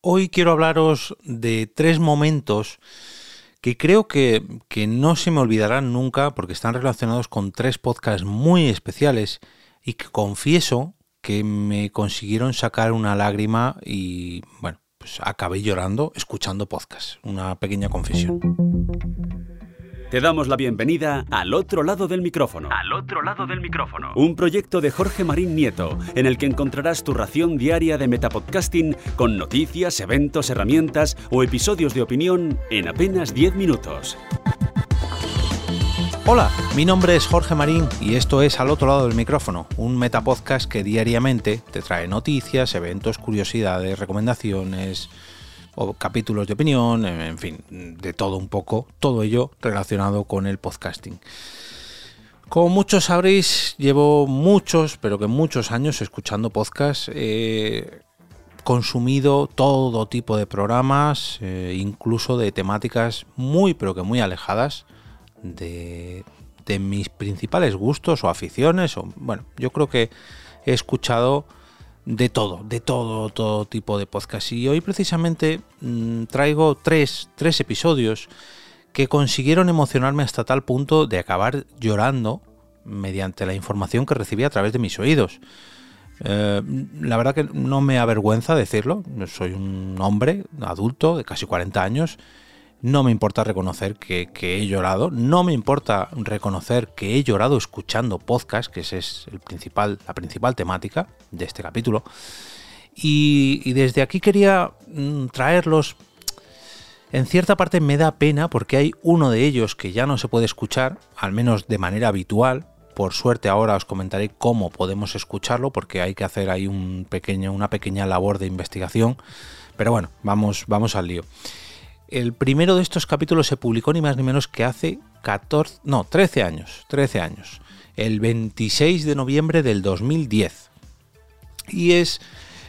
Hoy quiero hablaros de tres momentos que creo que, que, no se me olvidarán nunca porque están relacionados con tres podcasts muy especiales y que confieso que me consiguieron sacar una lágrima y bueno, pues acabé llorando escuchando podcasts. Una pequeña confesión. Te damos la bienvenida al otro lado del micrófono. Al otro lado del micrófono. Un proyecto de Jorge Marín Nieto, en el que encontrarás tu ración diaria de metapodcasting con noticias, eventos, herramientas o episodios de opinión en apenas 10 minutos. Hola, mi nombre es Jorge Marín y esto es Al otro lado del micrófono, un metapodcast que diariamente te trae noticias, eventos, curiosidades, recomendaciones o capítulos de opinión, en fin, de todo un poco, todo ello relacionado con el podcasting. Como muchos sabréis, llevo muchos, pero que muchos años escuchando podcasts. He consumido todo tipo de programas, eh, incluso de temáticas muy, pero que muy alejadas de, de mis principales gustos o aficiones. O, bueno, yo creo que he escuchado de todo, de todo, todo tipo de podcast. Y hoy precisamente mmm, traigo tres, tres episodios que consiguieron emocionarme hasta tal punto de acabar llorando mediante la información que recibí a través de mis oídos. Eh, la verdad que no me avergüenza decirlo, soy un hombre adulto de casi 40 años, no me importa reconocer que, he llorado, no me importa reconocer que he llorado escuchando podcast, que esa es el principal, la principal temática de este capítulo. Y, y desde aquí quería mm, traerlos. En cierta parte me da pena porque hay uno de ellos que ya no se puede escuchar, al menos de manera habitual. Por suerte ahora os comentaré cómo podemos escucharlo porque hay que hacer ahí un pequeño, una pequeña labor de investigación. Pero bueno, vamos, vamos al lío. El primero de estos capítulos se publicó ni más ni menos que hace 14, no, 13 años, 13 años, el 26 de noviembre del 2010. Y es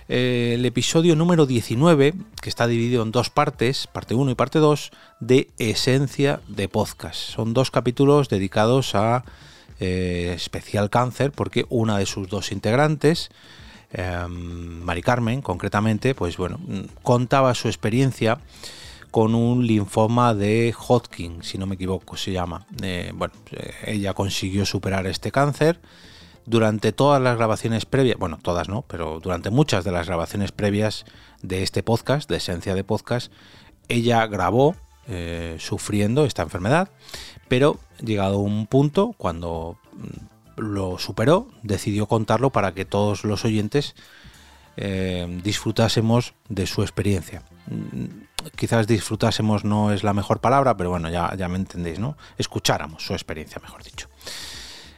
eh, el episodio número 19, que está dividido en dos partes, parte 1 y parte 2, de Esencia de Podcast. Son dos capítulos dedicados a eh, especial cáncer, porque una de sus dos integrantes, eh, Mari Carmen, concretamente, pues bueno, contaba su experiencia con un linfoma de Hodgkin, si no me equivoco, se llama. Eh, bueno, ella consiguió superar este cáncer. Durante todas las grabaciones previas, bueno, todas no, pero durante muchas de las grabaciones previas de este podcast, de Esencia de Podcast, ella grabó eh, sufriendo esta enfermedad, pero llegado un punto, cuando lo superó, decidió contarlo para que todos los oyentes eh, disfrutásemos de su experiencia quizás disfrutásemos no es la mejor palabra, pero bueno, ya, ya me entendéis, ¿no? Escucháramos su experiencia, mejor dicho.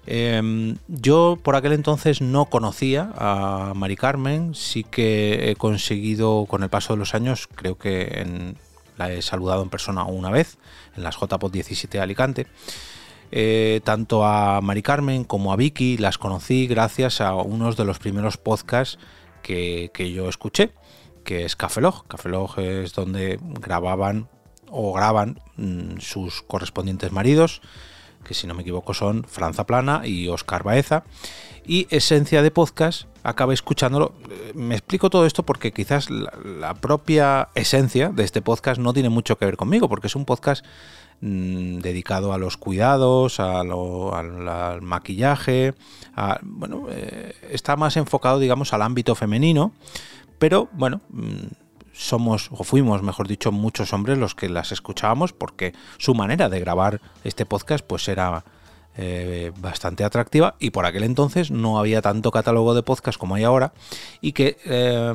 Eh, yo por aquel entonces no conocía a Mari Carmen, sí que he conseguido con el paso de los años, creo que en, la he saludado en persona una vez, en las JPOT 17 de Alicante. Eh, tanto a Mari Carmen como a Vicky las conocí gracias a unos de los primeros podcasts que, que yo escuché que es Cafelog. Cafelog es donde grababan o graban mmm, sus correspondientes maridos, que si no me equivoco son Franza Plana y Oscar Baeza. Y Esencia de Podcast, acabé escuchándolo. Me explico todo esto porque quizás la, propia esencia de este podcast no tiene mucho que ver conmigo, porque es un podcast mmm, dedicado a los cuidados, al, maquillaje, bueno, eh, está más enfocado, digamos, al ámbito femenino, pero bueno, mm, somos, o fuimos, mejor dicho, muchos hombres los que las escuchábamos porque su manera de grabar este podcast pues era eh, bastante atractiva y por aquel entonces no había tanto catálogo de podcast como hay ahora y que eh,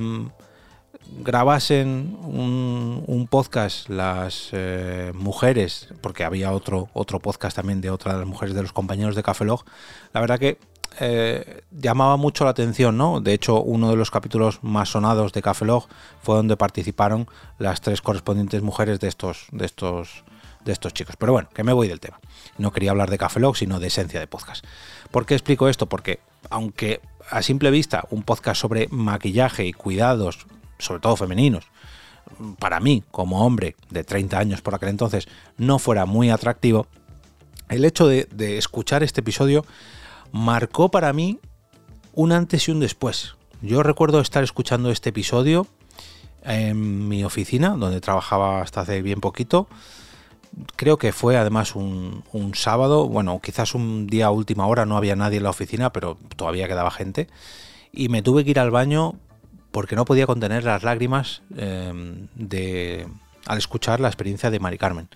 grabasen un, podcast las eh, mujeres, porque había otro, otro podcast también de otra de las mujeres de los compañeros de Café Log, la verdad que eh, llamaba mucho la atención, ¿no? De hecho, uno de los capítulos más sonados de Café Log fue donde participaron las tres correspondientes mujeres de estos, de estos, de estos chicos. Pero bueno, que me voy del tema. No quería hablar de Café Log, sino de esencia de podcast. ¿Por qué explico esto? Porque aunque a simple vista un podcast sobre maquillaje y cuidados, sobre todo femeninos, para mí, como hombre de 30 años por aquel entonces, no fuera muy atractivo, el hecho de escuchar este episodio marcó para mí un antes y un después. Yo recuerdo estar escuchando este episodio en mi oficina, donde trabajaba hasta hace bien poquito. Creo que fue además un, sábado, bueno, quizás un día a última hora, no había nadie en la oficina, pero todavía quedaba gente. Y me tuve que ir al baño porque no podía contener las lágrimas de, al escuchar la experiencia de Mari Carmen.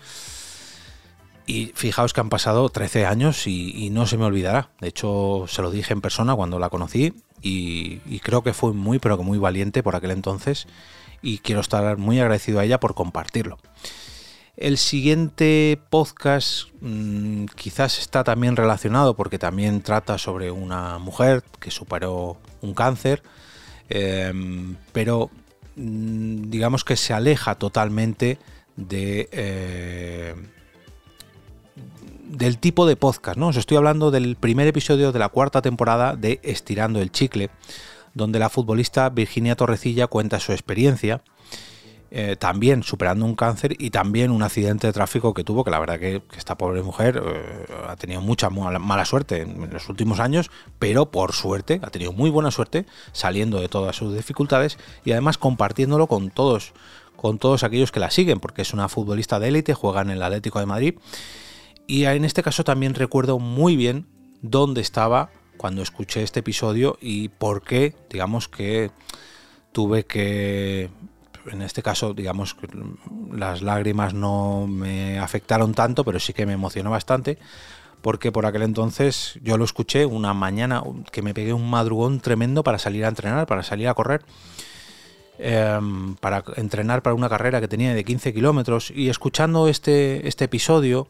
Y fijaos que han pasado 13 años y, no se me olvidará. De hecho, se lo dije en persona cuando la conocí y, creo que fue muy, pero que muy valiente por aquel entonces. Y quiero estar muy agradecido a ella por compartirlo. El siguiente podcast mm, quizás está también relacionado porque también trata sobre una mujer que superó un cáncer, em, pero mm, digamos que se aleja totalmente de, eh, del tipo de podcast, ¿no? Os estoy hablando del primer episodio de la cuarta temporada de Estirando el Chicle, donde la futbolista Virginia Torrecilla cuenta su experiencia, eh, también superando un cáncer y también un accidente de tráfico que tuvo, que la verdad que, esta pobre mujer eh, ha tenido mucha mala, suerte en los últimos años, pero por suerte, ha tenido muy buena suerte saliendo de todas sus dificultades y además compartiéndolo con todos, con todos aquellos que la siguen, porque es una futbolista de élite, juega en el Atlético de Madrid y en este caso también recuerdo muy bien dónde estaba cuando escuché este episodio y por qué, digamos que tuve que, en este caso, digamos que las lágrimas no me afectaron tanto, pero sí que me emocionó bastante, porque por aquel entonces yo lo escuché una mañana que me pegué un madrugón tremendo para salir a entrenar, para salir a correr. Em, para entrenar para una carrera que tenía de 15 kilómetros y escuchando este, este episodio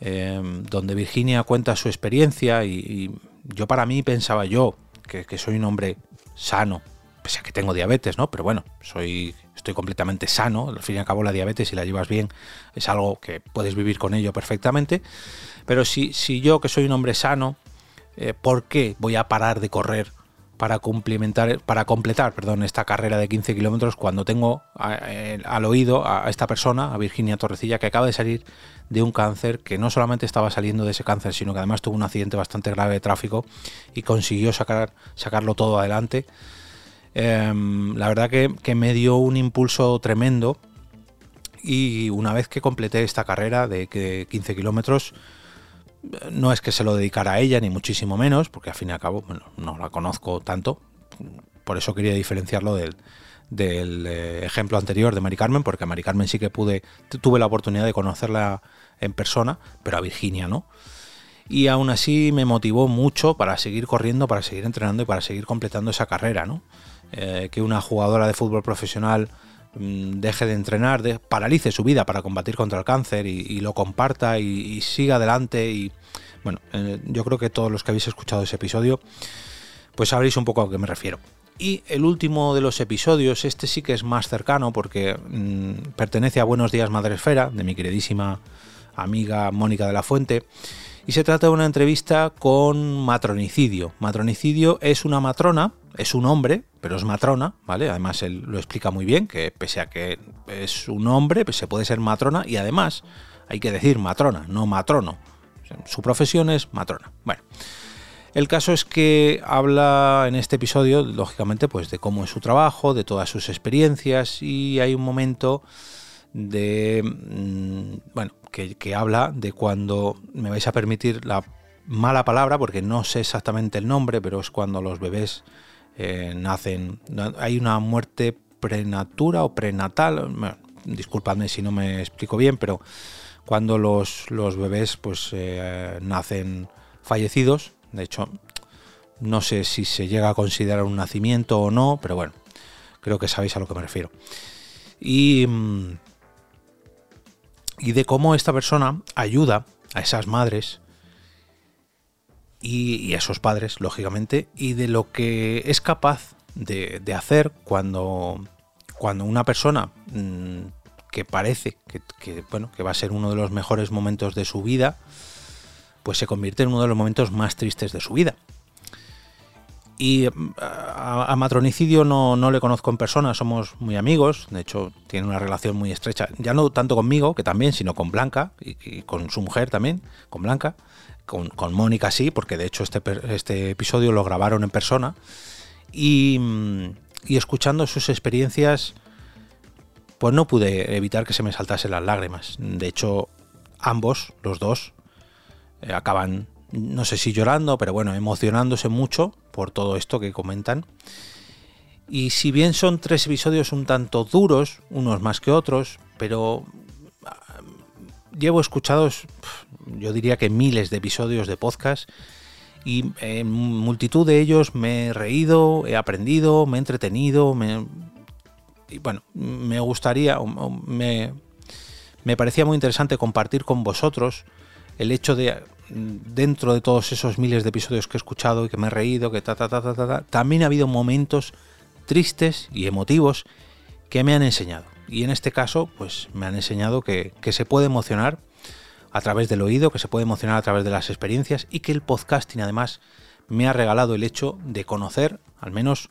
Em, donde Virginia cuenta su experiencia y, yo para mí pensaba yo que, soy un hombre sano, pese a que tengo diabetes, ¿no? Pero bueno, soy, estoy completamente sano, al fin y al cabo la diabetes, si la llevas bien, es algo que puedes vivir con ello perfectamente, pero si, si yo que soy un hombre sano, eh, ¿por qué voy a parar de correr para complementar, para completar, perdón, esta carrera de 15 kilómetros cuando tengo eh, al oído a esta persona, a Virginia Torrecilla, que acaba de salir de un cáncer, que no solamente estaba saliendo de ese cáncer, sino que además tuvo un accidente bastante grave de tráfico y consiguió sacar, sacarlo todo adelante. Em, la verdad que, que me dio un impulso tremendo y una vez que completé esta carrera de 15 kilómetros, no es que se lo dedicara a ella, ni muchísimo menos, porque al fin y al cabo no la conozco tanto. Por eso quería diferenciarlo del, eh, ejemplo anterior de Mari Carmen, porque a Mari Carmen sí que pude, tuve la oportunidad de conocerla en persona, pero a Virginia no. Y aún así me motivó mucho para seguir corriendo, para seguir entrenando y para seguir completando esa carrera, ¿no? Eh, que una jugadora de fútbol profesional deje de entrenar, de, paralice su vida para combatir contra el cáncer y, lo comparta y, siga adelante. Y bueno, eh, yo creo que todos los que habéis escuchado ese episodio, pues sabréis un poco a qué me refiero. Y el último de los episodios, este sí que es más cercano porque mm, pertenece a Buenos Días Madre Esfera, de mi queridísima amiga Mónica de la Fuente. Y se trata de una entrevista con matronicidio. Matronicidio es una matrona, es un hombre, pero es matrona, ¿vale? Además él lo explica muy bien, que pese a que es un hombre, pues se puede ser matrona y además hay que decir matrona, no matrono. Su profesión es matrona. Bueno, el caso es que habla en este episodio, lógicamente, pues de cómo es su trabajo, de todas sus experiencias y hay un momento de, mm, bueno, que, habla de cuando, me vais a permitir la mala palabra, porque no sé exactamente el nombre, pero es cuando los bebés eh, nacen, hay una muerte prenatura o prenatal, disculpadme si no me explico bien, pero cuando los, los bebés pues eh, nacen fallecidos, de hecho no sé si se llega a considerar un nacimiento o no, pero bueno, creo que sabéis a lo que me refiero. Y mm, y de cómo esta persona ayuda a esas madres y, a esos padres, lógicamente, y de lo que es capaz de, hacer cuando, cuando una persona mm, que parece que, bueno, que va a ser uno de los mejores momentos de su vida, pues se convierte en uno de los momentos más tristes de su vida. Y a, Matronicidio no, no, le conozco en persona, somos muy amigos, de hecho tiene una relación muy estrecha, ya no tanto conmigo, que también, sino con Blanca y, con su mujer también, con Blanca, con, Mónica sí, porque de hecho este, este episodio lo grabaron en persona. Y, y escuchando sus experiencias, pues no pude evitar que se me saltasen las lágrimas. De hecho, ambos, los dos, eh, acaban, no sé si llorando, pero bueno, emocionándose mucho por todo esto que comentan. Y si bien son tres episodios un tanto duros, unos más que otros, pero ah, llevo escuchados, yo diría que miles de episodios de podcast y en multitud de ellos me he reído, he aprendido, me he entretenido, me, y bueno, me gustaría, me, me parecía muy interesante compartir con vosotros el hecho de, dentro de todos esos miles de episodios que he escuchado y que me he reído, que ta, ta, ta, ta, ta, también ha habido momentos tristes y emotivos que me han enseñado. Y en este caso, pues me han enseñado que, que se puede emocionar a través del oído, que se puede emocionar a través de las experiencias y que el podcasting además me ha regalado el hecho de conocer, al menos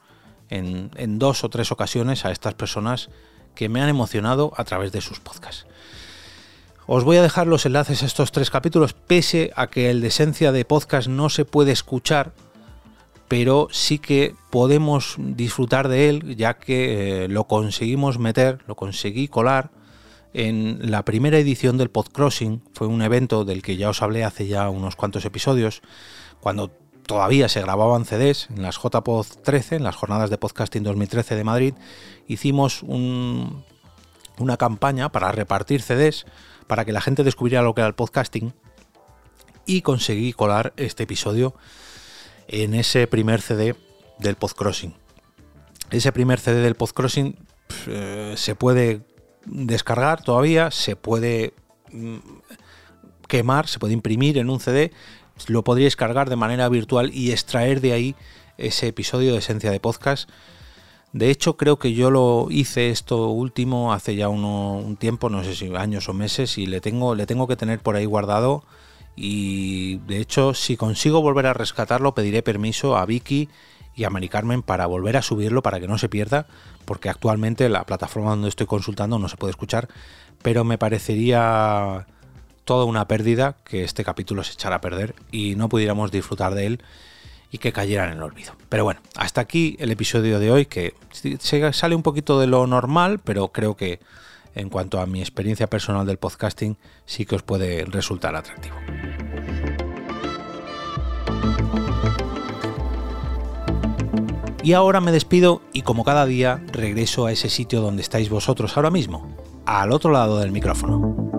en, dos o tres ocasiones, a estas personas que me han emocionado a través de sus podcasts. Os voy a dejar los enlaces a estos tres capítulos, pese a que el de esencia de podcast no se puede escuchar, pero sí que podemos disfrutar de él, ya que eh, lo conseguimos meter, lo conseguí colar en la primera edición del Podcrossing. Fue un evento del que ya os hablé hace ya unos cuantos episodios, cuando todavía se grababan CDs en las JPod 13, en las jornadas de podcasting 2013 de Madrid, hicimos una campaña para repartir CDs para que la gente descubriera lo que era el podcasting y conseguí colar este episodio en ese primer CD del Podcrossing. Ese primer CD del Podcrossing eh, se puede descargar todavía, se puede mm, quemar, se puede imprimir en un CD lo podríais cargar de manera virtual y extraer de ahí ese episodio de esencia de podcast. De hecho, creo que yo lo hice esto último hace ya un tiempo, no sé si años o meses, y le tengo, le tengo que tener por ahí guardado. Y de hecho, si consigo volver a rescatarlo, pediré permiso a Vicky y a Mari Carmen para volver a subirlo para que no se pierda, porque actualmente la plataforma donde estoy consultando no se puede escuchar, pero me parecería toda una pérdida que este capítulo se echara a perder y no pudiéramos disfrutar de él y que cayera en el olvido. Pero bueno, hasta aquí el episodio de hoy que se sale un poquito de lo normal, pero creo que en cuanto a mi experiencia personal del podcasting sí que os puede resultar atractivo. Y ahora me despido y como cada día regreso a ese sitio donde estáis vosotros ahora mismo, al otro lado del micrófono.